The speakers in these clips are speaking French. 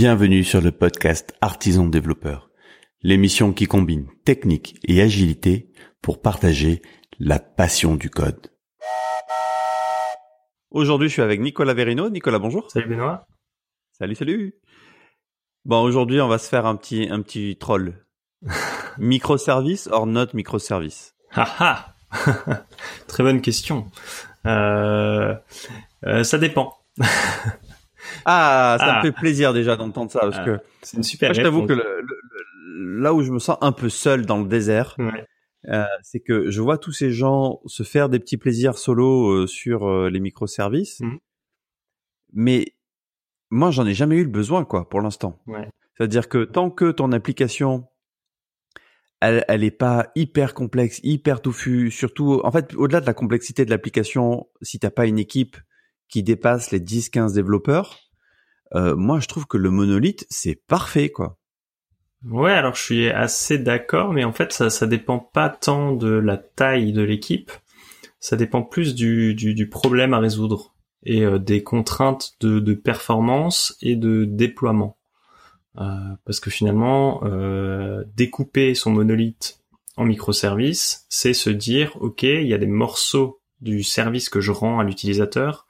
Bienvenue sur le podcast Artisan Développeur, l'émission qui combine technique et agilité pour partager la passion du code. Aujourd'hui, je suis avec Nicolas Verino. Nicolas, bonjour. Salut Benoît. Salut, salut. Bon, aujourd'hui, on va se faire un petit, un petit troll. microservice or not microservice? Ah ah Très bonne question. Euh, euh, ça dépend. ah, ça me ah. fait plaisir déjà d'entendre ça parce ah, que c'est une super. je t'avoue que là où je me sens un peu seul dans le désert, euh, c'est que je vois tous ces gens se faire des petits plaisirs solo euh, sur euh, les microservices, mmh. mais moi j'en ai jamais eu le besoin quoi pour l'instant. C'est-à-dire que tant que ton application elle, elle est pas hyper complexe, hyper touffue, surtout en fait au-delà de la complexité de l'application, si t'as pas une équipe qui dépasse les 10-15 développeurs, euh, moi je trouve que le monolithe c'est parfait quoi. Ouais, alors je suis assez d'accord, mais en fait ça ça dépend pas tant de la taille de l'équipe, ça dépend plus du, du, problème à résoudre et euh, des contraintes de, de, performance et de déploiement. Euh, parce que finalement, découper son monolithe en microservices, c'est se dire, ok, il y a des morceaux du service que je rends à l'utilisateur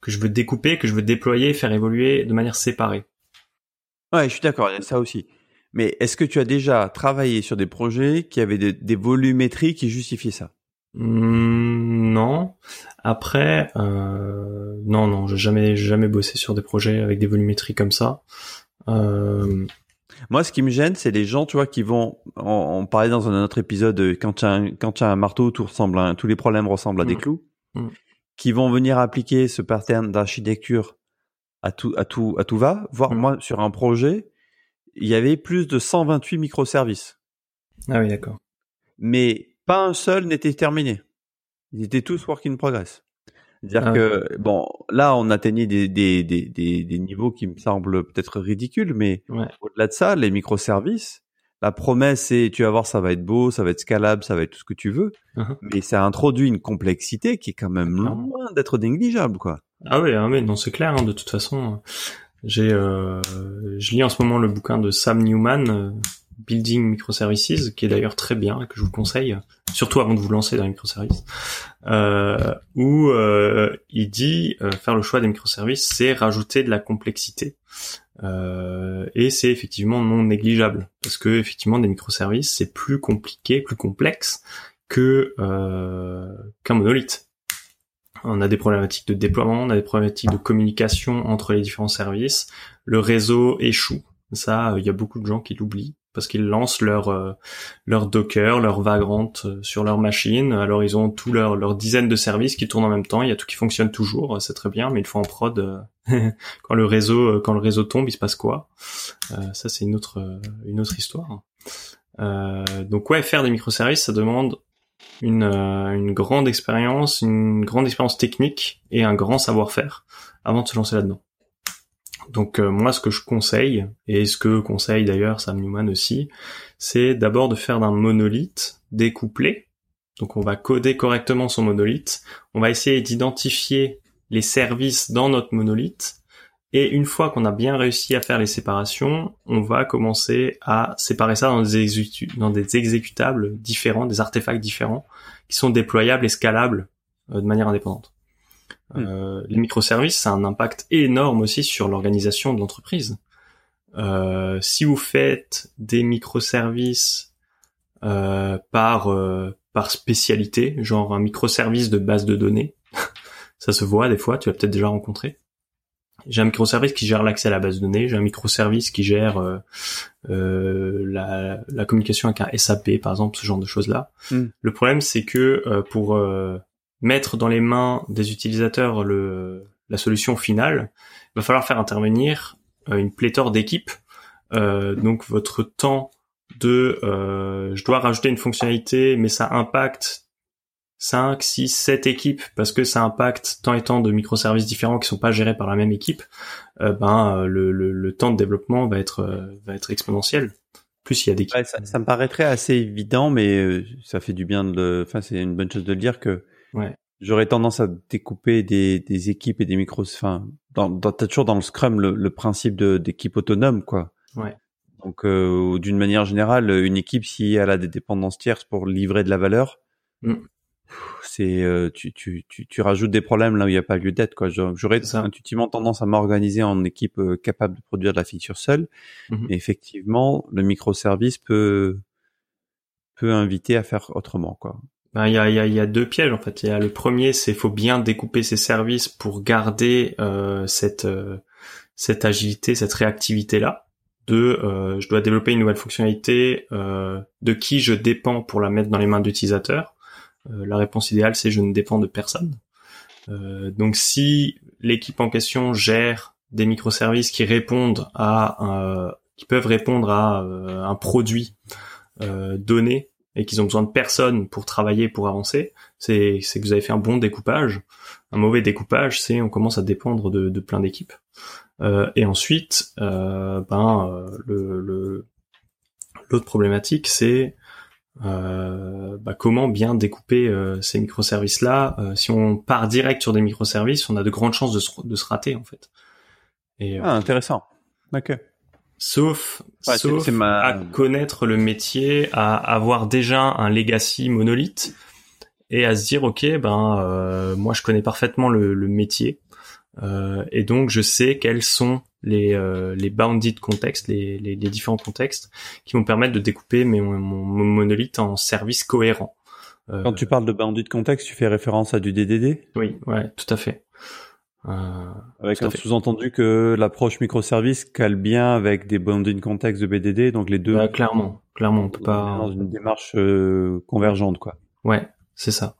que je veux découper, que je veux déployer, faire évoluer de manière séparée. Ouais, je suis d'accord, il y a ça aussi. Mais est-ce que tu as déjà travaillé sur des projets qui avaient des, volumétries qui justifiaient ça? Mmh, Non. Après, euh, non, non, j'ai jamais, jamais bossé sur des projets avec des volumétries comme ça. Euh... Moi, ce qui me gêne, c'est les gens, tu vois, qui vont. On, parlait dans un autre épisode quand tu as, un, quand as un marteau, tout ressemble, tous les problèmes ressemblent à des mmh. clous. Mmh. Qui vont venir appliquer ce pattern d'architecture à tout, à tout, à tout va. Voir moi sur un projet, il y avait plus de 128 microservices. Ah oui, d'accord. Mais pas un seul n'était terminé. Ils étaient tous work in progress. C'est-à-dire ah que bon, là, on atteignait des, des, des, des, niveaux qui me semblent peut-être ridicules, mais au-delà de ça, les microservices, la promesse c'est tu vas voir, ça va être beau, ça va être scalable, ça va être tout ce que tu veux, uh-huh. mais ça introduit une complexité qui est quand même loin d'être négligeable, quoi. Ah oui, ah mais non, c'est clair. Hein, de toute façon, j'ai, euh, je lis en ce moment le bouquin de Sam Newman, euh, Building Microservices, qui est d'ailleurs très bien, que je vous conseille, surtout avant de vous lancer dans les microservices, euh, où euh, il dit faire le choix des microservices, c'est rajouter de la complexité. Euh, et c'est effectivement non négligeable, parce que effectivement des microservices, c'est plus compliqué, plus complexe que qu'un monolithe on a des problématiques de déploiement, on a des problématiques de communication entre les différents services. Le réseau échoue. Ça, il y a beaucoup de gens qui l'oublient parce qu'ils lancent leur euh, leur Docker, leur Vagrant euh, sur leur machine. Alors ils ont tout leur leur dizaine de services qui tournent en même temps. Il y a tout qui fonctionne toujours, c'est très bien, mais il faut en prod euh, quand le réseau quand le réseau tombe, il se passe quoi? Ça c'est une autre une autre histoire. donc ouais, faire des microservices, ça demande une, euh, une grande expérience, une grande expérience technique et un grand savoir-faire avant de se lancer là-dedans. Donc euh, moi ce que je conseille, et ce que conseille d'ailleurs Sam Newman aussi, c'est d'abord de faire d'un monolithe découplé. Donc on va coder correctement son monolithe, on va essayer d'identifier les services dans notre monolithe, et une fois qu'on a bien réussi à faire les séparations, on va commencer à séparer ça dans des, exécutables différents, des artefacts différents, qui sont déployables et scalables euh, de manière indépendante. Hmm. Euh, les microservices, ça a un impact énorme aussi sur l'organisation de l'entreprise. Euh, si vous faites des microservices euh, par par spécialité, genre un microservice de base de données, ça se voit des fois, tu l'as peut-être déjà rencontré. J'ai un microservice qui gère l'accès à la base de données, j'ai un microservice qui gère euh, euh, la, la, communication avec un SAP, par exemple, ce genre de choses-là. Hmm. Le problème, c'est que euh, pour euh, mettre dans les mains des utilisateurs le, la solution finale, il va falloir faire intervenir euh, une pléthore d'équipes. donc votre temps de je dois rajouter une fonctionnalité, mais ça impacte 5, 6, 7 équipes parce que ça impacte tant et tant de microservices différents qui sont pas gérés par la même équipe, euh, ben euh, le, le, le, temps de développement va être euh, va être exponentiel. Plus il y a ça, ça, me paraîtrait assez évident, mais ça fait du bien de. Enfin, c'est une bonne chose de le dire que. Ouais. J'aurais tendance à découper des, des équipes et des micros, enfin, dans, dans t'as toujours dans le Scrum le, le principe d'équipe autonome, quoi. Ouais. Donc, euh, d'une manière générale, une équipe, si elle a des dépendances tierces pour livrer de la valeur, Mm. c'est euh, tu, tu, tu, tu rajoutes des problèmes là où il n'y a pas lieu d'être. quoi. J'aurais intuitivement tendance à m'organiser en équipe euh, capable de produire de la feature seule. Mais effectivement, le microservice peut peut inviter à faire autrement. quoi. Ben, il y a, y, a, y a deux pièges en fait. Il y a le premier, c'est faut bien découper ses services pour garder euh, cette euh, cette agilité, cette réactivité là. Deux, euh, je dois développer une nouvelle fonctionnalité. euh, de qui je dépends pour la mettre dans les mains d'utilisateurs Euh, La réponse idéale, c'est je ne dépends de personne. Euh, donc si l'équipe en question gère des microservices qui répondent à qui peuvent répondre à un produit donné et qu'ils ont besoin de personnes pour travailler, pour avancer, c'est que vous avez fait un bon découpage. Un mauvais découpage, c'est on commence à dépendre de, de plein d'équipes. Euh, et ensuite, euh, ben euh, le l'autre problématique, c'est euh, bah, comment bien découper euh, ces microservices là. si on part direct sur des microservices, on a de grandes chances de se, de se rater en fait. Et, euh, Ah, intéressant. Ok. Sauf, Ouais, sauf c'est ma- à connaître le métier, à avoir déjà un legacy monolithe et à se dire ok ben euh, moi je connais parfaitement le, le métier euh, et donc je sais quels sont les euh, les bounded contextes, les, les, les différents contextes qui vont me permettre de découper mes, mon, mon monolithe en services cohérents. Euh, Quand tu parles de bounded context, tu fais référence à du DDD Oui, ouais, tout à fait. Euh, avec un sous-entendu que l'approche microservice cale bien avec des bounded context de BDD, donc les deux bah, clairement, clairement, on peut pas. dans une démarche euh, convergente, quoi. Ouais, c'est ça.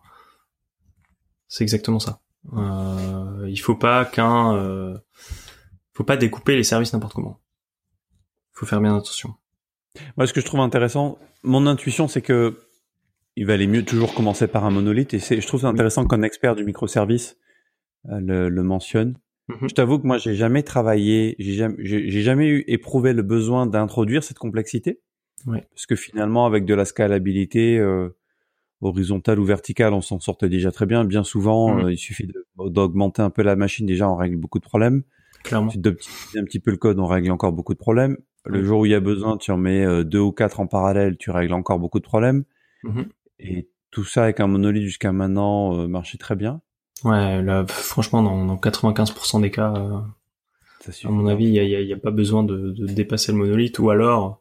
C'est exactement ça. Euh, il faut pas qu'un, euh, faut pas découper les services n'importe comment. Faut faire bien attention. Moi, ce que je trouve intéressant, mon intuition, c'est que il valait mieux toujours commencer par un monolithe, et c'est, je trouve ça intéressant qu'un expert du microservice euh, le, le mentionne. Mhm. Je t'avoue que moi, j'ai jamais travaillé, j'ai jamais, j'ai jamais eu éprouvé le besoin d'introduire cette complexité, Ouais. parce que finalement, avec de la scalabilité euh, horizontale ou verticale, on s'en sortait déjà très bien. Bien souvent, Mhm. euh, il suffit d'augmenter un peu la machine, déjà, on règle beaucoup de problèmes. Clairement. D'optimiser un petit peu le code, on règle encore beaucoup de problèmes. Le jour où il y a besoin, tu en mets euh, deux ou quatre en parallèle, tu règles encore beaucoup de problèmes. Mhm. Et tout ça avec un monolithe jusqu'à maintenant euh, marchait très bien. Ouais, là, franchement, dans, dans 95% des cas, euh, à mon avis, il y a, y a- il y a pas besoin de, de dépasser le monolithe, ou alors,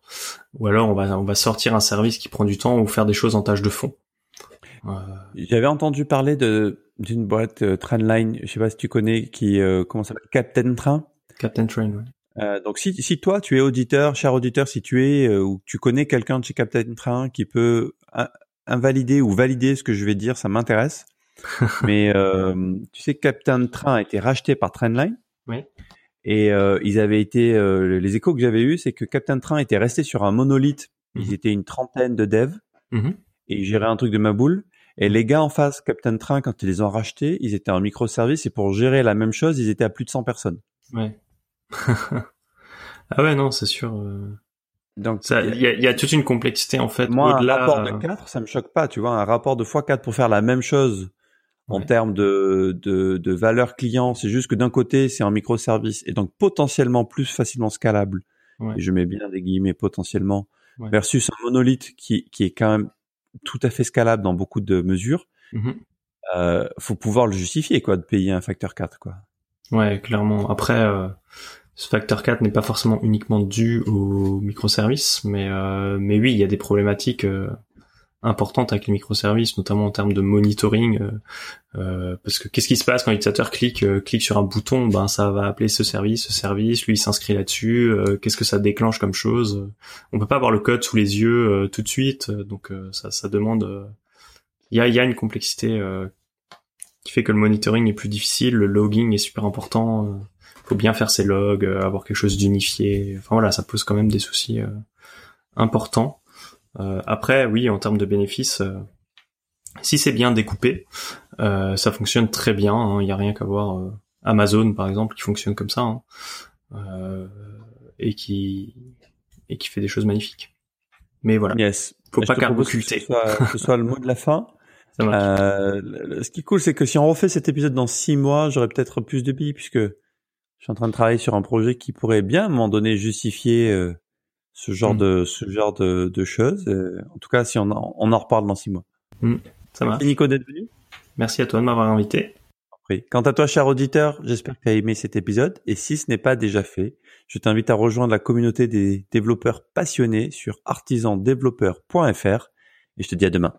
ou alors on va, on va sortir un service qui prend du temps ou faire des choses en tâche de fond. Euh, J'avais entendu parler de d'une boîte euh, Trendline, je sais pas si tu connais, qui euh, comment ça s'appelle, Captain Train. Captain Train, ouais. Euh, donc si, si toi tu es auditeur, cher auditeur, si tu es euh, ou tu connais quelqu'un de chez Captain Train qui peut in- invalider ou valider ce que je vais dire, ça m'intéresse. Mais euh, tu sais que Captain Train a été racheté par Trendline. Oui. Et euh, ils avaient été euh, les échos que j'avais eus, c'est que Captain Train était resté sur un monolithe. Ils Mhm. étaient une trentaine de devs Mhm. et ils géraient un truc de ma boule. Et les gars en face, Captain Train, quand ils les ont rachetés, ils étaient en microservice et pour gérer la même chose, ils étaient à plus de 100 personnes. Ouais. ah ouais, non, c'est sûr. euh, Donc Il y a, il y a toute une complexité en fait. Moi, un rapport de euh, 4, ça me choque pas, tu vois, un rapport de x4 pour faire la même chose en Ouais. termes de, de, de valeur client, c'est juste que d'un côté, c'est en microservice et donc potentiellement plus facilement scalable, Ouais. et je mets bien des guillemets potentiellement, Ouais. versus un monolithe qui, qui est quand même tout à fait scalable dans beaucoup de mesures, euh, faut pouvoir le justifier, quoi, de payer un facteur 4, quoi. Ouais, clairement. Après, euh, ce facteur 4 n'est pas forcément uniquement dû aux microservices, mais euh, mais oui, il y a des problématiques importantes avec les microservices, notamment en termes de monitoring. euh, euh, parce que qu'est-ce qui se passe quand l'utilisateur clique euh, clique sur un bouton? Ben ça va appeler ce service, ce service. Lui il s'inscrit là-dessus. euh, qu'est-ce que ça déclenche comme chose? On peut pas avoir le code sous les yeux euh, tout de suite, euh, donc ça ça demande. Il y a y a une complexité. qui fait que le monitoring est plus difficile, le logging est super important. faut bien faire ses logs, avoir quelque chose d'unifié. Enfin voilà, ça pose quand même des soucis importants. Euh, après, oui, en termes de bénéfices, euh, si c'est bien découpé, euh, ça fonctionne très bien. Il n'y a rien qu'à voir euh, Amazon par exemple qui fonctionne comme ça hein, euh, et qui et qui fait des choses magnifiques. Mais voilà, Yes. faut Je pas que ce ce soit le mot de la fin. Ça. Euh, ce qui est cool, c'est que si on refait cet épisode dans six mois, j'aurai peut-être plus de billes puisque Je suis en train de travailler sur un projet qui pourrait bien, moment donné, justifier euh, ce genre mm. de ce genre de, de choses. Euh, en tout cas, si on en, on en reparle dans six mois. Mm. Ça marche. Nico d'être venu? Merci à toi de m'avoir invité. Quant à toi, cher auditeur, j'espère que tu as aimé cet épisode. Et si ce n'est pas déjà fait, je t'invite à rejoindre la communauté des développeurs passionnés sur artisandéveloppeur.fr. Et je te dis à demain.